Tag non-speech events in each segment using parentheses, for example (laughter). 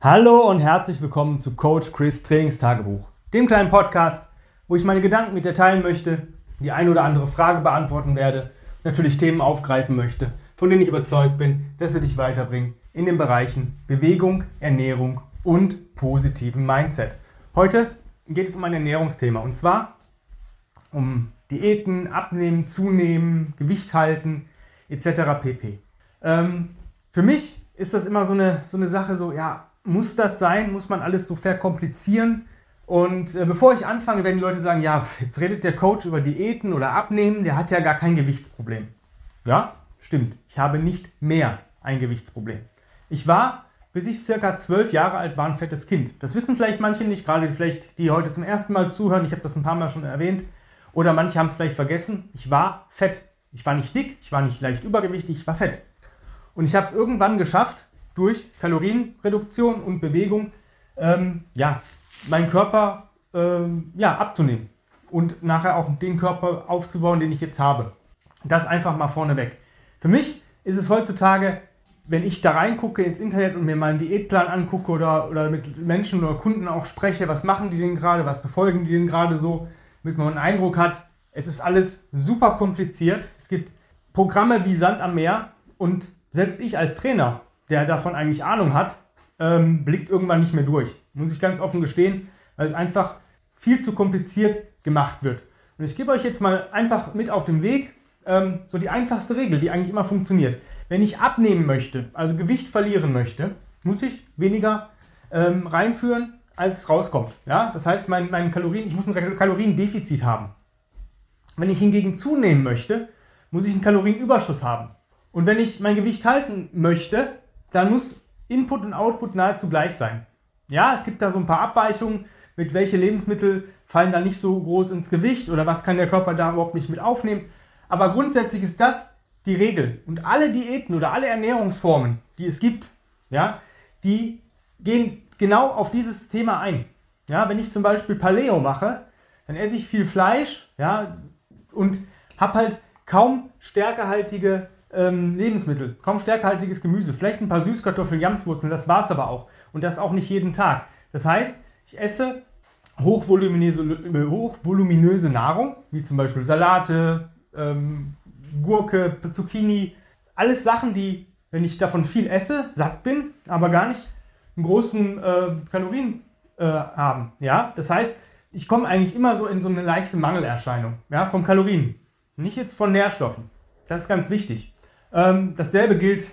Hallo und herzlich willkommen zu Coach Chris Trainingstagebuch, dem kleinen Podcast, wo ich meine Gedanken mit dir teilen möchte, die eine oder andere Frage beantworten werde, natürlich Themen aufgreifen möchte, von denen ich überzeugt bin, dass sie dich weiterbringen in den Bereichen Bewegung, Ernährung und positiven Mindset. Heute geht es um ein Ernährungsthema und zwar um Diäten, Abnehmen, Zunehmen, Gewicht halten etc. pp. Ähm, für mich ist das immer so eine, so eine Sache, so ja, muss das sein? Muss man alles so verkomplizieren? Und äh, bevor ich anfange, werden die Leute sagen, ja, jetzt redet der Coach über Diäten oder Abnehmen, der hat ja gar kein Gewichtsproblem. Ja, stimmt. Ich habe nicht mehr ein Gewichtsproblem. Ich war, bis ich circa zwölf Jahre alt war, ein fettes Kind. Das wissen vielleicht manche nicht, gerade vielleicht die heute zum ersten Mal zuhören. Ich habe das ein paar Mal schon erwähnt. Oder manche haben es vielleicht vergessen. Ich war fett. Ich war nicht dick, ich war nicht leicht übergewichtig, ich war fett. Und ich habe es irgendwann geschafft, durch Kalorienreduktion und Bewegung ähm, ja, meinen Körper ähm, ja, abzunehmen und nachher auch den Körper aufzubauen, den ich jetzt habe. Das einfach mal vorneweg. Für mich ist es heutzutage, wenn ich da reingucke ins Internet und mir mal einen Diätplan angucke oder, oder mit Menschen oder Kunden auch spreche, was machen die denn gerade, was befolgen die denn gerade so, damit man einen Eindruck hat, es ist alles super kompliziert. Es gibt Programme wie Sand am Meer und selbst ich als Trainer der davon eigentlich Ahnung hat, ähm, blickt irgendwann nicht mehr durch. Muss ich ganz offen gestehen, weil es einfach viel zu kompliziert gemacht wird. Und ich gebe euch jetzt mal einfach mit auf den Weg, ähm, so die einfachste Regel, die eigentlich immer funktioniert. Wenn ich abnehmen möchte, also Gewicht verlieren möchte, muss ich weniger ähm, reinführen, als es rauskommt. Ja? Das heißt, mein, mein Kalorien, ich muss ein Kaloriendefizit haben. Wenn ich hingegen zunehmen möchte, muss ich einen Kalorienüberschuss haben. Und wenn ich mein Gewicht halten möchte, dann muss Input und Output nahezu gleich sein. Ja, es gibt da so ein paar Abweichungen, mit welche Lebensmittel fallen da nicht so groß ins Gewicht oder was kann der Körper da überhaupt nicht mit aufnehmen. Aber grundsätzlich ist das die Regel. Und alle Diäten oder alle Ernährungsformen, die es gibt, ja, die gehen genau auf dieses Thema ein. Ja, wenn ich zum Beispiel Paleo mache, dann esse ich viel Fleisch ja, und habe halt kaum stärkehaltige ähm, Lebensmittel, kaum stärkehaltiges Gemüse, vielleicht ein paar Süßkartoffeln, Jamswurzeln, das war es aber auch. Und das auch nicht jeden Tag. Das heißt, ich esse hochvoluminöse, hochvoluminöse Nahrung, wie zum Beispiel Salate, ähm, Gurke, Zucchini, alles Sachen, die, wenn ich davon viel esse, satt bin, aber gar nicht einen großen äh, Kalorien äh, haben. Ja? Das heißt, ich komme eigentlich immer so in so eine leichte Mangelerscheinung ja, von Kalorien, nicht jetzt von Nährstoffen. Das ist ganz wichtig. Ähm, dasselbe gilt,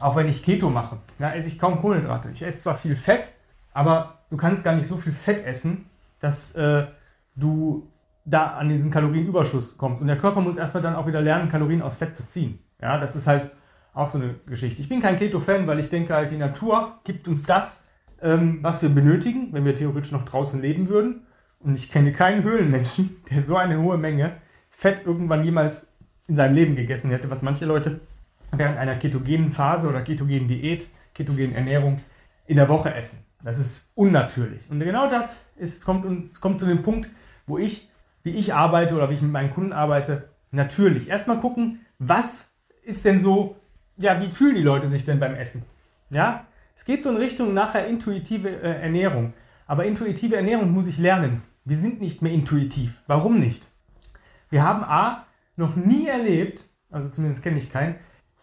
auch wenn ich Keto mache. Ja, esse ich kaum Kohlenhydrate. Ich esse zwar viel Fett, aber du kannst gar nicht so viel Fett essen, dass äh, du da an diesen Kalorienüberschuss kommst. Und der Körper muss erstmal dann auch wieder lernen, Kalorien aus Fett zu ziehen. Ja, das ist halt auch so eine Geschichte. Ich bin kein Keto-Fan, weil ich denke halt, die Natur gibt uns das, ähm, was wir benötigen, wenn wir theoretisch noch draußen leben würden. Und ich kenne keinen Höhlenmenschen, (laughs) der so eine hohe Menge Fett irgendwann jemals in seinem Leben gegessen hätte, was manche Leute während einer ketogenen Phase oder ketogenen Diät, ketogenen Ernährung in der Woche essen. Das ist unnatürlich. Und genau das ist, kommt, kommt zu dem Punkt, wo ich, wie ich arbeite oder wie ich mit meinen Kunden arbeite, natürlich. Erstmal gucken, was ist denn so, ja, wie fühlen die Leute sich denn beim Essen? Ja, es geht so in Richtung nachher intuitive äh, Ernährung. Aber intuitive Ernährung muss ich lernen. Wir sind nicht mehr intuitiv. Warum nicht? Wir haben A, noch nie erlebt, also zumindest kenne ich keinen,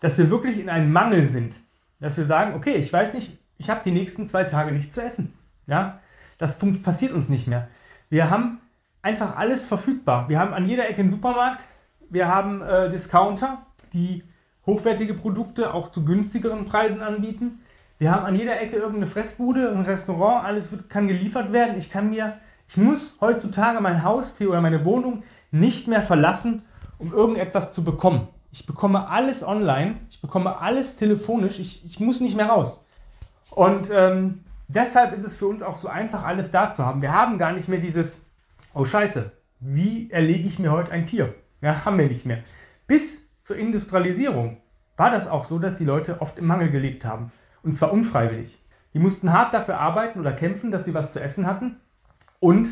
dass wir wirklich in einem Mangel sind. Dass wir sagen, okay, ich weiß nicht, ich habe die nächsten zwei Tage nichts zu essen. Ja, das passiert uns nicht mehr. Wir haben einfach alles verfügbar. Wir haben an jeder Ecke einen Supermarkt, wir haben äh, Discounter, die hochwertige Produkte auch zu günstigeren Preisen anbieten. Wir haben an jeder Ecke irgendeine Fressbude, ein Restaurant, alles wird, kann geliefert werden. Ich kann mir, ich muss heutzutage mein Haustier oder meine Wohnung nicht mehr verlassen, um irgendetwas zu bekommen. Ich bekomme alles online, ich bekomme alles telefonisch, ich, ich muss nicht mehr raus. Und ähm, deshalb ist es für uns auch so einfach, alles da zu haben. Wir haben gar nicht mehr dieses, oh scheiße, wie erlege ich mir heute ein Tier? Ja, haben wir nicht mehr. Bis zur Industrialisierung war das auch so, dass die Leute oft im Mangel gelebt haben. Und zwar unfreiwillig. Die mussten hart dafür arbeiten oder kämpfen, dass sie was zu essen hatten. Und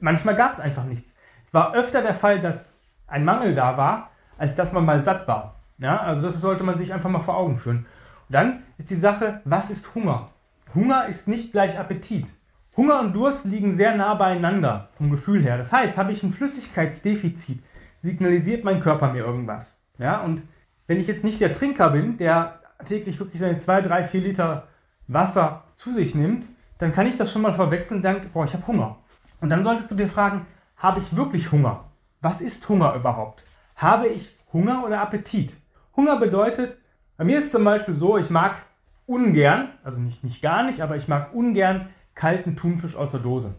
manchmal gab es einfach nichts. Es war öfter der Fall, dass ein Mangel da war, als dass man mal satt war. Ja, also das sollte man sich einfach mal vor Augen führen. Und dann ist die Sache, was ist Hunger? Hunger ist nicht gleich Appetit. Hunger und Durst liegen sehr nah beieinander vom Gefühl her. Das heißt, habe ich ein Flüssigkeitsdefizit, signalisiert mein Körper mir irgendwas. Ja, und wenn ich jetzt nicht der Trinker bin, der täglich wirklich seine 2, 3, 4 Liter Wasser zu sich nimmt, dann kann ich das schon mal verwechseln und denke, boah, ich habe Hunger. Und dann solltest du dir fragen, habe ich wirklich Hunger? Was ist Hunger überhaupt? Habe ich Hunger oder Appetit? Hunger bedeutet, bei mir ist es zum Beispiel so, ich mag ungern, also nicht, nicht gar nicht, aber ich mag ungern kalten Thunfisch aus der Dose.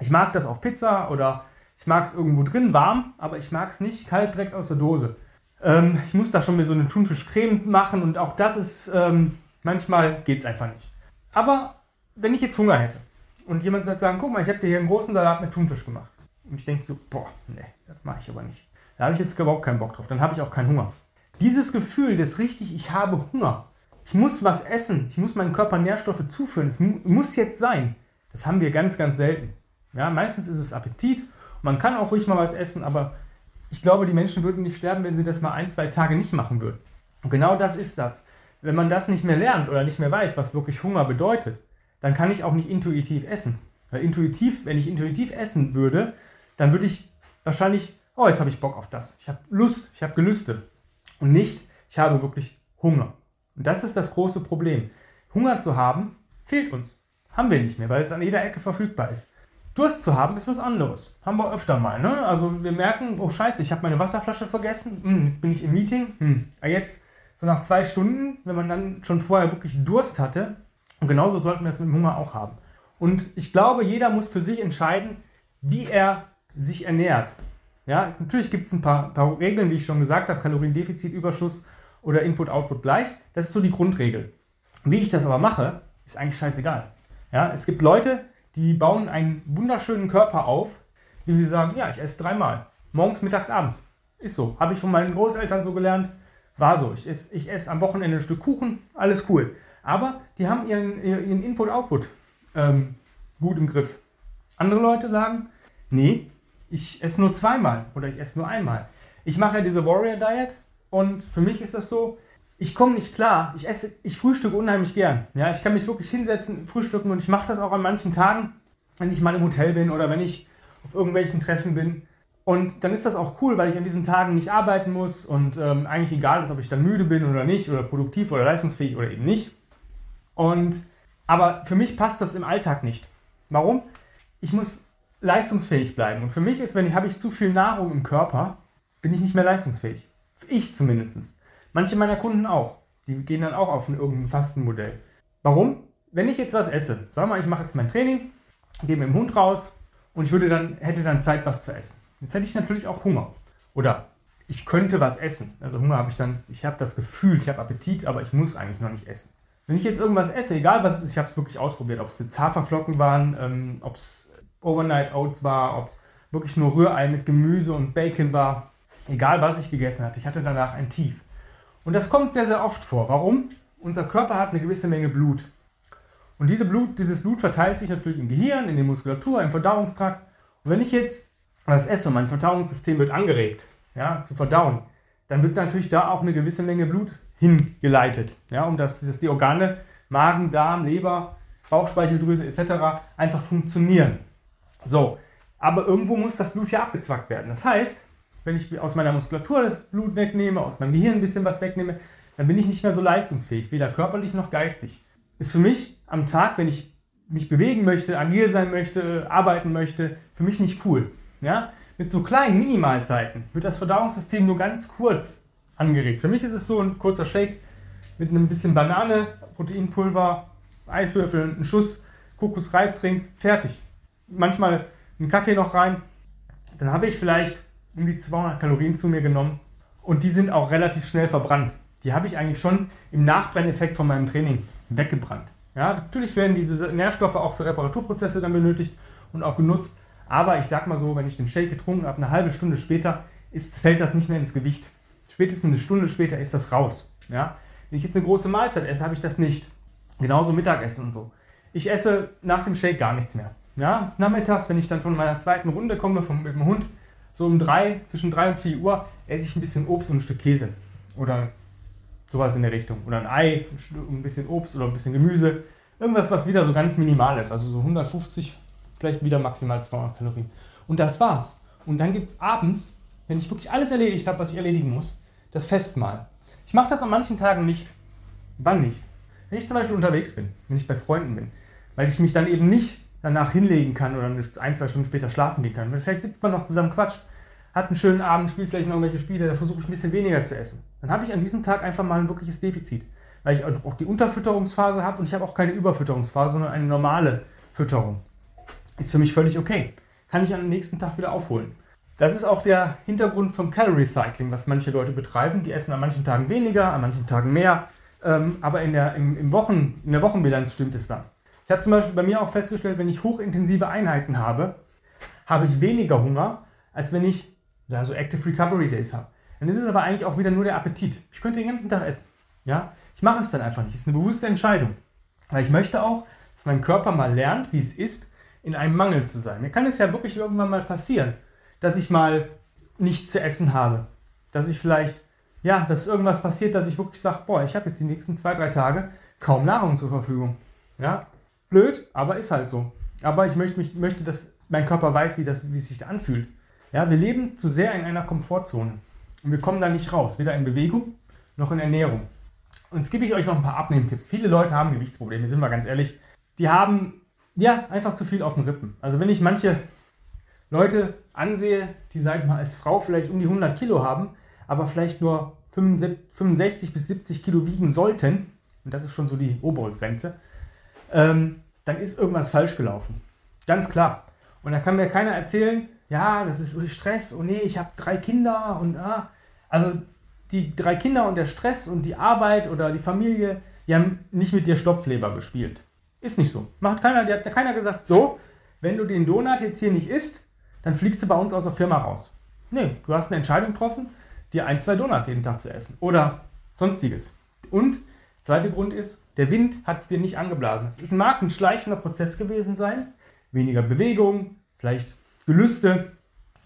Ich mag das auf Pizza oder ich mag es irgendwo drin warm, aber ich mag es nicht kalt direkt aus der Dose. Ähm, ich muss da schon mir so eine Thunfischcreme machen und auch das ist, ähm, manchmal geht es einfach nicht. Aber wenn ich jetzt Hunger hätte und jemand sagt, sagen, guck mal, ich habe dir hier einen großen Salat mit Thunfisch gemacht. Und ich denke so, boah, nee, das mache ich aber nicht. Da habe ich jetzt überhaupt keinen Bock drauf, dann habe ich auch keinen Hunger. Dieses Gefühl, das richtig, ich habe Hunger, ich muss was essen, ich muss meinem Körper Nährstoffe zuführen, es mu muss jetzt sein, das haben wir ganz, ganz selten. Ja, meistens ist es Appetit, man kann auch ruhig mal was essen, aber ich glaube, die Menschen würden nicht sterben, wenn sie das mal ein, zwei Tage nicht machen würden. Und genau das ist das. Wenn man das nicht mehr lernt oder nicht mehr weiß, was wirklich Hunger bedeutet, dann kann ich auch nicht intuitiv essen. Weil intuitiv, wenn ich intuitiv essen würde, dann würde ich wahrscheinlich, oh, jetzt habe ich Bock auf das. Ich habe Lust, ich habe Gelüste. Und nicht, ich habe wirklich Hunger. Und das ist das große Problem. Hunger zu haben, fehlt uns. Haben wir nicht mehr, weil es an jeder Ecke verfügbar ist. Durst zu haben ist was anderes. Haben wir öfter mal. Ne? Also wir merken, oh scheiße, ich habe meine Wasserflasche vergessen. Hm, jetzt bin ich im Meeting. Hm. Jetzt, so nach zwei Stunden, wenn man dann schon vorher wirklich Durst hatte. Und genauso sollten wir das mit dem Hunger auch haben. Und ich glaube, jeder muss für sich entscheiden, wie er sich ernährt. Ja, natürlich gibt es ein paar, paar, Regeln, wie ich schon gesagt habe, Kaloriendefizit, Überschuss oder Input-Output gleich. Das ist so die Grundregel. Wie ich das aber mache, ist eigentlich scheißegal. Ja, es gibt Leute, die bauen einen wunderschönen Körper auf, indem sie sagen, ja, ich esse dreimal. Morgens, mittags, abends. Ist so. Habe ich von meinen Großeltern so gelernt. War so. Ich esse, ich esse am Wochenende ein Stück Kuchen, alles cool. Aber die haben ihren, ihren Input-Output ähm, gut im Griff. Andere Leute sagen, nee, ich esse nur zweimal oder ich esse nur einmal. Ich mache ja diese Warrior Diet und für mich ist das so, ich komme nicht klar. Ich esse, ich frühstücke unheimlich gern. Ja, ich kann mich wirklich hinsetzen, frühstücken und ich mache das auch an manchen Tagen, wenn ich mal im Hotel bin oder wenn ich auf irgendwelchen Treffen bin. Und dann ist das auch cool, weil ich an diesen Tagen nicht arbeiten muss und ähm, eigentlich egal ist, ob ich dann müde bin oder nicht oder produktiv oder leistungsfähig oder eben nicht. Und aber für mich passt das im Alltag nicht. Warum? Ich muss leistungsfähig bleiben. Und für mich ist, wenn ich habe ich zu viel Nahrung im Körper, bin ich nicht mehr leistungsfähig. Ich zumindest. Manche meiner Kunden auch. Die gehen dann auch auf ein irgendein Fastenmodell. Warum? Wenn ich jetzt was esse, wir mal, ich mache jetzt mein Training, gehe mit dem Hund raus und ich würde dann, hätte dann Zeit, was zu essen. Jetzt hätte ich natürlich auch Hunger. Oder ich könnte was essen. Also Hunger habe ich dann, ich habe das Gefühl, ich habe Appetit, aber ich muss eigentlich noch nicht essen. Wenn ich jetzt irgendwas esse, egal was es ist, ich habe es wirklich ausprobiert, ob es jetzt Haferflocken waren, ähm, ob es Overnight Oats war, ob es wirklich nur Rührei mit Gemüse und Bacon war, egal was ich gegessen hatte, ich hatte danach ein Tief. Und das kommt sehr, sehr oft vor. Warum? Unser Körper hat eine gewisse Menge Blut. Und diese Blut, dieses Blut verteilt sich natürlich im Gehirn, in der Muskulatur, im Verdauungstrakt. Und wenn ich jetzt was esse und mein Verdauungssystem wird angeregt, ja, zu verdauen, dann wird natürlich da auch eine gewisse Menge Blut hingeleitet, ja, um dass, dass die Organe Magen, Darm, Leber, Bauchspeicheldrüse etc. einfach funktionieren. So, aber irgendwo muss das Blut ja abgezwackt werden. Das heißt, wenn ich aus meiner Muskulatur das Blut wegnehme, aus meinem Gehirn ein bisschen was wegnehme, dann bin ich nicht mehr so leistungsfähig, weder körperlich noch geistig. Ist für mich am Tag, wenn ich mich bewegen möchte, agil sein möchte, arbeiten möchte, für mich nicht cool. Ja? Mit so kleinen Minimalzeiten wird das Verdauungssystem nur ganz kurz angeregt. Für mich ist es so ein kurzer Shake mit einem bisschen Banane, Proteinpulver, Eiswürfel, ein Schuss Kokosreistrink, fertig. Manchmal einen Kaffee noch rein. Dann habe ich vielleicht um die 200 Kalorien zu mir genommen und die sind auch relativ schnell verbrannt. Die habe ich eigentlich schon im Nachbrenneffekt von meinem Training weggebrannt. Ja, natürlich werden diese Nährstoffe auch für Reparaturprozesse dann benötigt und auch genutzt. Aber ich sag mal so, wenn ich den Shake getrunken habe, eine halbe Stunde später ist, fällt das nicht mehr ins Gewicht. Spätestens eine Stunde später ist das raus. Ja? Wenn ich jetzt eine große Mahlzeit esse, habe ich das nicht. Genauso Mittagessen und so. Ich esse nach dem Shake gar nichts mehr. Ja? Nachmittags, wenn ich dann von meiner zweiten Runde komme vom, mit dem Hund, so um drei, zwischen drei und vier Uhr esse ich ein bisschen Obst und ein Stück Käse. Oder sowas in der Richtung. Oder ein Ei, ein bisschen Obst oder ein bisschen Gemüse. Irgendwas, was wieder so ganz minimal ist. Also so 150, vielleicht wieder maximal 200 Kalorien. Und das war's. Und dann gibt es abends, wenn ich wirklich alles erledigt habe, was ich erledigen muss, das Festmahl. Ich mache das an manchen Tagen nicht. Wann nicht? Wenn ich zum Beispiel unterwegs bin, wenn ich bei Freunden bin, weil ich mich dann eben nicht danach hinlegen kann oder ein, zwei Stunden später schlafen gehen kann. Vielleicht sitzt man noch zusammen, quatscht, hat einen schönen Abend, spielt vielleicht noch irgendwelche Spiele, da versuche ich ein bisschen weniger zu essen. Dann habe ich an diesem Tag einfach mal ein wirkliches Defizit, weil ich auch die Unterfütterungsphase habe und ich habe auch keine Überfütterungsphase, sondern eine normale Fütterung. Ist für mich völlig okay. Kann ich am nächsten Tag wieder aufholen. Das ist auch der Hintergrund vom Calorie Cycling, was manche Leute betreiben. Die essen an manchen Tagen weniger, an manchen Tagen mehr, ähm, aber in der, im, im Wochen, in der Wochenbilanz stimmt es dann. Ich habe zum Beispiel bei mir auch festgestellt, wenn ich hochintensive Einheiten habe, habe ich weniger Hunger, als wenn ich ja, so Active Recovery Days habe. Dann ist es aber eigentlich auch wieder nur der Appetit. Ich könnte den ganzen Tag essen. Ja? Ich mache es dann einfach nicht. Es ist eine bewusste Entscheidung. Weil ich möchte auch, dass mein Körper mal lernt, wie es ist, in einem Mangel zu sein. Mir kann es ja wirklich irgendwann mal passieren, dass ich mal nichts zu essen habe. Dass ich vielleicht, ja, dass irgendwas passiert, dass ich wirklich sage, boah, ich habe jetzt die nächsten zwei, drei Tage kaum Nahrung zur Verfügung. Ja, blöd, aber ist halt so. Aber ich möchte, mich, möchte dass mein Körper weiß, wie, das, wie es sich anfühlt. Ja, wir leben zu sehr in einer Komfortzone. Und wir kommen da nicht raus, weder in Bewegung noch in Ernährung. Und jetzt gebe ich euch noch ein paar Abnehmtipps. Viele Leute haben Gewichtsprobleme, sind wir ganz ehrlich. Die haben ja einfach zu viel auf den Rippen. Also wenn ich manche Leute ansehe, die, sage ich mal, als Frau vielleicht um die 100 Kilo haben, aber vielleicht nur 65 bis 70 Kilo wiegen sollten, und das ist schon so die obere Grenze, ähm, dann ist irgendwas falsch gelaufen. Ganz klar. Und da kann mir keiner erzählen, ja, das ist Stress, oh nee, ich habe drei Kinder und ah. Also die drei Kinder und der Stress und die Arbeit oder die Familie, die haben nicht mit dir Stopfleber gespielt. Ist nicht so. Macht keiner, der hat keiner gesagt, so, wenn du den Donut jetzt hier nicht isst, dann fliegst du bei uns aus der Firma raus. Nee, du hast eine Entscheidung getroffen, dir ein, zwei Donuts jeden Tag zu essen. Oder sonstiges. Und zweiter Grund ist, der Wind hat es dir nicht angeblasen. Es mag ein schleichender Prozess gewesen sein. Weniger Bewegung, vielleicht Gelüste,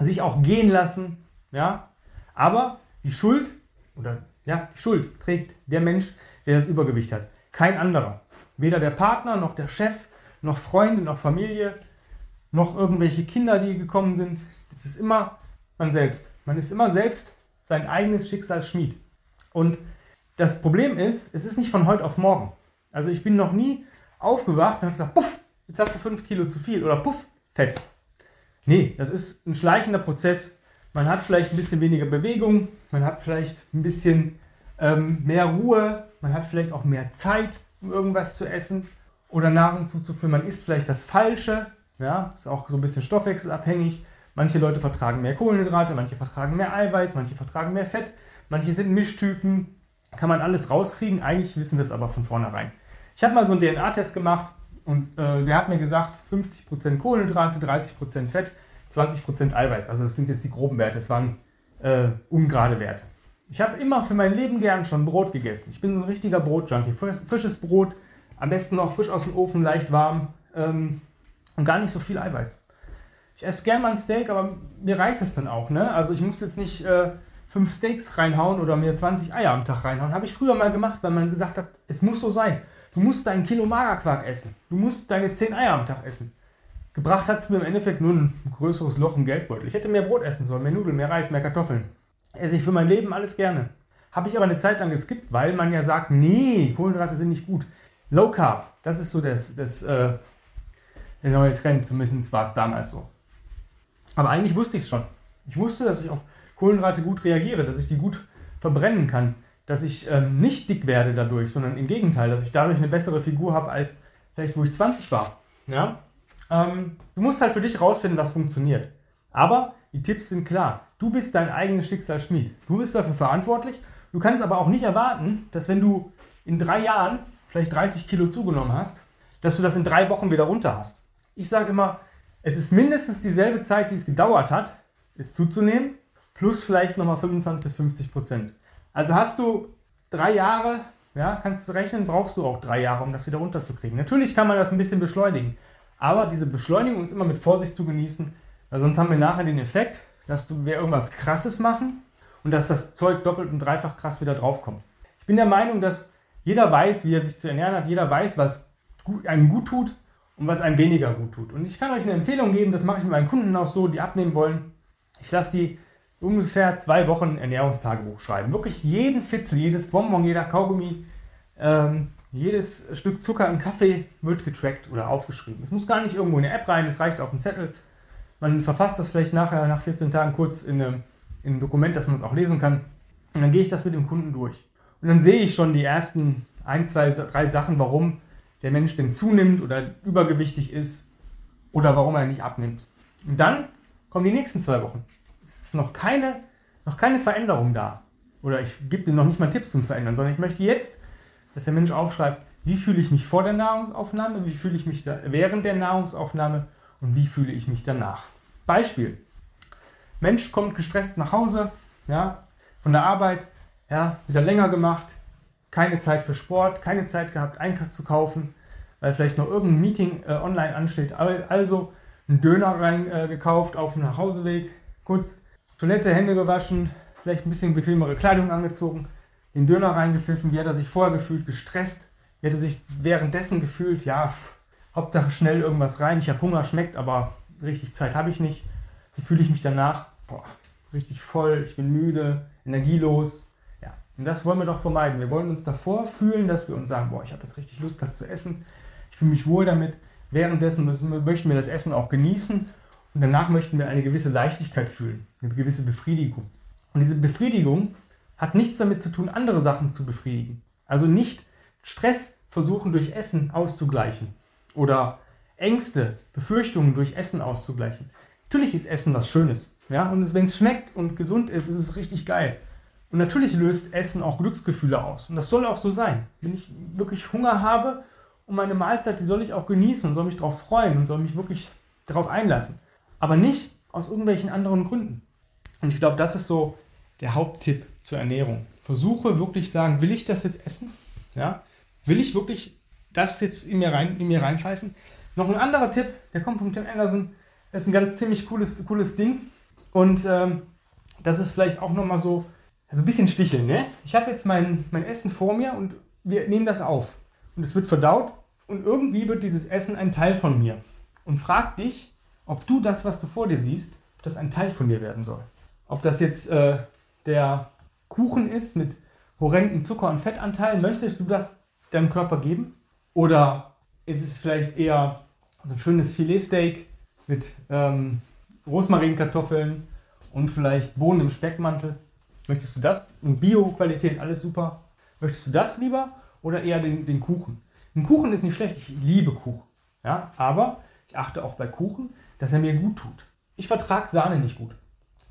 sich auch gehen lassen, ja. Aber die Schuld oder ja, die Schuld trägt der Mensch, der das Übergewicht hat. Kein anderer. Weder der Partner, noch der Chef, noch Freunde, noch Familie, noch irgendwelche Kinder, die gekommen sind. Es ist immer man selbst. Man ist immer selbst sein eigenes Schicksalsschmied. Und das Problem ist, es ist nicht von heute auf morgen. Also ich bin noch nie aufgewacht und habe gesagt, puff, jetzt hast du 5 Kilo zu viel oder puff, Fett. Nee, das ist ein schleichender Prozess. Man hat vielleicht ein bisschen weniger Bewegung, man hat vielleicht ein bisschen ähm, mehr Ruhe, man hat vielleicht auch mehr Zeit, um irgendwas zu essen oder Nahrung zuzuführen. Man isst vielleicht das Falsche, ja, ist auch so ein bisschen stoffwechselabhängig. Manche Leute vertragen mehr Kohlenhydrate, manche vertragen mehr Eiweiß, manche vertragen mehr Fett, manche sind Mischtypen. Kann man alles rauskriegen, eigentlich wissen wir es aber von vornherein. Ich habe mal so einen DNA-Test gemacht, und äh, der hat mir gesagt, 50% Kohlenhydrate, 30% Fett, 20% Eiweiß. Also das sind jetzt die groben Werte, das waren äh, ungerade Werte. Ich habe immer für mein Leben gern schon Brot gegessen. Ich bin so ein richtiger Brotjunkie. Frisches Brot, am besten noch frisch aus dem Ofen, leicht warm ähm, und gar nicht so viel Eiweiß. Ich esse gern mal ein Steak, aber mir reicht es dann auch. Ne? Also ich muss jetzt nicht äh, fünf Steaks reinhauen oder mir 20 Eier am Tag reinhauen. Habe ich früher mal gemacht, weil man gesagt hat, es muss so sein. Du musst dein Kilo Magerquark essen. Du musst deine 10 Eier am Tag essen. Gebracht hat es mir im Endeffekt nur ein größeres Loch im Geldbeutel. Ich hätte mehr Brot essen sollen, mehr Nudeln, mehr Reis, mehr Kartoffeln. Esse ich für mein Leben alles gerne. Habe ich aber eine Zeit lang geskippt, weil man ja sagt, nee, Kohlenhydrate sind nicht gut. Low Carb, das ist so das, das, äh, der neue Trend, zumindest war es damals so. Aber eigentlich wusste ich es schon. Ich wusste, dass ich auf Kohlenhydrate gut reagiere, dass ich die gut verbrennen kann dass ich ähm, nicht dick werde dadurch, sondern im Gegenteil, dass ich dadurch eine bessere Figur habe als vielleicht, wo ich 20 war. Ja? Ähm, du musst halt für dich rausfinden, was funktioniert. Aber die Tipps sind klar. Du bist dein eigenes Schicksalsschmied. Du bist dafür verantwortlich. Du kannst aber auch nicht erwarten, dass wenn du in drei Jahren vielleicht 30 Kilo zugenommen hast, dass du das in drei Wochen wieder runter hast. Ich sage immer, es ist mindestens dieselbe Zeit, die es gedauert hat, es zuzunehmen, plus vielleicht nochmal 25 bis 50 Prozent. Also hast du drei Jahre, ja, kannst du rechnen, brauchst du auch drei Jahre, um das wieder runterzukriegen. Natürlich kann man das ein bisschen beschleunigen, aber diese Beschleunigung ist immer mit Vorsicht zu genießen, weil sonst haben wir nachher den Effekt, dass wir irgendwas Krasses machen und dass das Zeug doppelt und dreifach krass wieder draufkommt. Ich bin der Meinung, dass jeder weiß, wie er sich zu ernähren hat, jeder weiß, was einem gut tut und was einem weniger gut tut. Und ich kann euch eine Empfehlung geben, das mache ich mit meinen Kunden auch so, die abnehmen wollen. Ich lasse die ungefähr zwei Wochen Ernährungstagebuch schreiben. Wirklich jeden Fitzel, jedes Bonbon, jeder Kaugummi, ähm, jedes Stück Zucker im Kaffee wird getrackt oder aufgeschrieben. Es muss gar nicht irgendwo in eine App rein, es reicht auf einen Zettel. Man verfasst das vielleicht nachher nach 14 Tagen kurz in, eine, in ein Dokument, dass man es auch lesen kann. Und dann gehe ich das mit dem Kunden durch. Und dann sehe ich schon die ersten ein, zwei, drei Sachen, warum der Mensch denn zunimmt oder übergewichtig ist oder warum er nicht abnimmt. Und dann kommen die nächsten zwei Wochen. Es ist noch keine, noch keine Veränderung da. Oder ich gebe dem noch nicht mal Tipps zum Verändern, sondern ich möchte jetzt, dass der Mensch aufschreibt, wie fühle ich mich vor der Nahrungsaufnahme, wie fühle ich mich während der Nahrungsaufnahme und wie fühle ich mich danach. Beispiel. Mensch kommt gestresst nach Hause, ja, von der Arbeit, ja, wieder länger gemacht, keine Zeit für Sport, keine Zeit gehabt, Einkauf zu kaufen, weil vielleicht noch irgendein Meeting äh, online ansteht. Also einen Döner rein äh, auf dem Nachhauseweg, kurz Toilette, Hände gewaschen, vielleicht ein bisschen bequemere Kleidung angezogen, den Döner reingepfiffen. Wie hat er sich vorher gefühlt? Gestresst. Wie hat er sich währenddessen gefühlt? Ja, Hauptsache schnell irgendwas rein. Ich habe Hunger, schmeckt, aber richtig Zeit habe ich nicht. Wie fühle ich mich danach? Boah, richtig voll, ich bin müde, energielos. Ja, und das wollen wir doch vermeiden. Wir wollen uns davor fühlen, dass wir uns sagen, boah, ich habe jetzt richtig Lust, das zu essen. Ich fühle mich wohl damit. Währenddessen möchten wir das Essen auch genießen und danach möchten wir eine gewisse Leichtigkeit fühlen, eine gewisse Befriedigung. Und diese Befriedigung hat nichts damit zu tun, andere Sachen zu befriedigen. Also nicht Stress versuchen durch Essen auszugleichen oder Ängste, Befürchtungen durch Essen auszugleichen. Natürlich ist Essen was Schönes. Ja? Und wenn es schmeckt und gesund ist, ist es richtig geil. Und natürlich löst Essen auch Glücksgefühle aus. Und das soll auch so sein. Wenn ich wirklich Hunger habe und meine Mahlzeit, die soll ich auch genießen und soll mich darauf freuen und soll mich wirklich darauf einlassen. Aber nicht aus irgendwelchen anderen Gründen. Und ich glaube, das ist so der Haupttipp zur Ernährung. Versuche wirklich zu sagen, will ich das jetzt essen? Ja? Will ich wirklich das jetzt in mir, rein, in mir reinpfeifen? Noch ein anderer Tipp, der kommt von Tim Anderson, das ist ein ganz ziemlich cooles, cooles Ding. Und ähm, das ist vielleicht auch nochmal so, also ein bisschen sticheln. Ne? Ich habe jetzt mein, mein Essen vor mir und wir nehmen das auf. Und es wird verdaut und irgendwie wird dieses Essen ein Teil von mir. Und frag dich, ob du das, was du vor dir siehst, ob das ein Teil von dir werden soll. Ob das jetzt äh, der Kuchen ist mit horrenden Zucker- und Fettanteilen, möchtest du das deinem Körper geben? Oder ist es vielleicht eher so ein schönes Filetsteak mit ähm, Rosmarinkartoffeln und vielleicht Bohnen im Speckmantel. Möchtest du das? Und Bio-Qualität, alles super. Möchtest du das lieber oder eher den, den Kuchen? Ein Kuchen ist nicht schlecht, ich liebe Kuchen. Ja? Aber ich achte auch bei Kuchen, dass er mir gut tut. Ich vertrage Sahne nicht gut.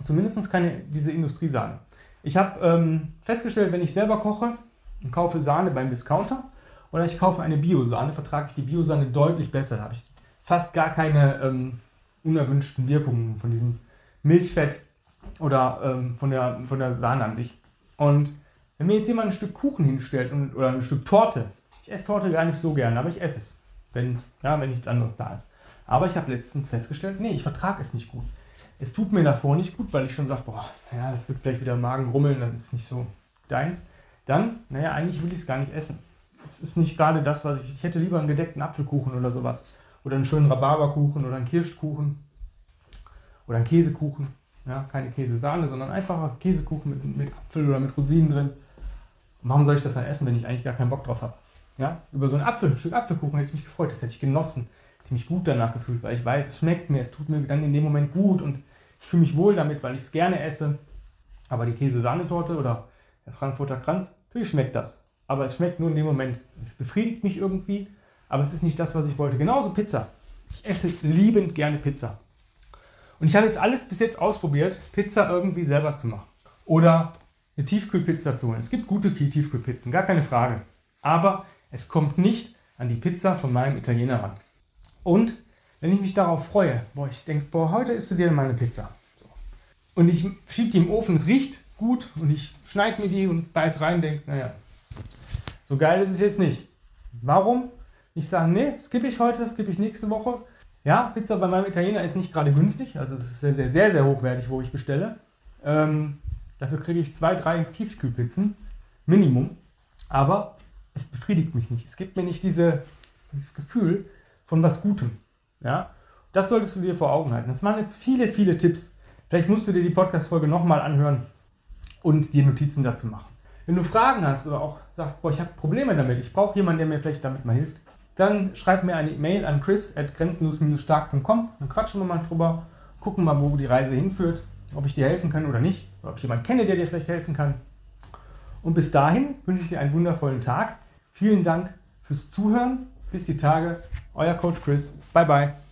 Zumindest keine diese Industriesahne. Ich habe ähm, festgestellt, wenn ich selber koche und kaufe Sahne beim Discounter oder ich kaufe eine Biosahne, vertrage ich die Biosahne deutlich besser. Da habe ich fast gar keine ähm, unerwünschten Wirkungen von diesem Milchfett oder ähm, von, der, von der Sahne an sich. Und wenn mir jetzt jemand ein Stück Kuchen hinstellt und, oder ein Stück Torte, ich esse Torte gar nicht so gerne, aber ich esse es, wenn, ja, wenn nichts anderes da ist. Aber ich habe letztens festgestellt, nee, ich vertrage es nicht gut. Es tut mir davor nicht gut, weil ich schon sage, boah, ja, das wird gleich wieder Magen rummeln, das ist nicht so deins. Dann, naja, eigentlich will ich es gar nicht essen. Es ist nicht gerade das, was ich. Ich hätte lieber einen gedeckten Apfelkuchen oder sowas oder einen schönen Rhabarberkuchen oder einen Kirschkuchen oder einen Käsekuchen. Ja, keine Käsesahne, sondern einfacher Käsekuchen mit, mit Apfel oder mit Rosinen drin. Warum soll ich das dann essen, wenn ich eigentlich gar keinen Bock drauf habe? Ja, über so ein Apfel, ein Stück Apfelkuchen hätte ich mich gefreut, das hätte ich genossen, hätte mich gut danach gefühlt, weil ich weiß, es schmeckt mir, es tut mir dann in dem Moment gut und ich fühle mich wohl damit, weil ich es gerne esse. Aber die Käsesahnetorte oder der Frankfurter Kranz, natürlich schmeckt das. Aber es schmeckt nur in dem Moment. Es befriedigt mich irgendwie aber es ist nicht das, was ich wollte. Genauso Pizza. Ich esse liebend gerne Pizza. Und ich habe jetzt alles bis jetzt ausprobiert, Pizza irgendwie selber zu machen. Oder eine Tiefkühlpizza zu holen. Es gibt gute Tiefkühlpizzen, gar keine Frage. Aber es kommt nicht an die Pizza von meinem Italiener ran. Und wenn ich mich darauf freue, boah, ich denke, boah, heute isst du dir meine Pizza. Und ich schiebe die im Ofen, es riecht gut und ich schneide mir die und beiß rein denke, naja, so geil ist es jetzt nicht. Warum? Ich sage, nee, gebe ich heute, gebe ich nächste Woche. Ja, Pizza bei meinem Italiener ist nicht gerade günstig, also es ist sehr, sehr, sehr, sehr hochwertig, wo ich bestelle. Ähm, dafür kriege ich zwei, drei Tiefkühlpizzen, Minimum. Aber es befriedigt mich nicht. Es gibt mir nicht diese, dieses Gefühl von was Gutem. Ja? Das solltest du dir vor Augen halten. Das waren jetzt viele, viele Tipps. Vielleicht musst du dir die Podcast-Folge nochmal anhören und dir Notizen dazu machen. Wenn du Fragen hast oder auch sagst, boah, ich habe Probleme damit, ich brauche jemanden, der mir vielleicht damit mal hilft, dann schreib mir eine E-Mail an chris.grenzenlos-stark.com. Dann quatschen wir mal drüber, gucken mal, wo die Reise hinführt, ob ich dir helfen kann oder nicht, oder ob ich jemanden kenne, der dir vielleicht helfen kann. Und bis dahin wünsche ich dir einen wundervollen Tag. Vielen Dank fürs Zuhören. Bis die Tage. Euer Coach Chris. Bye bye.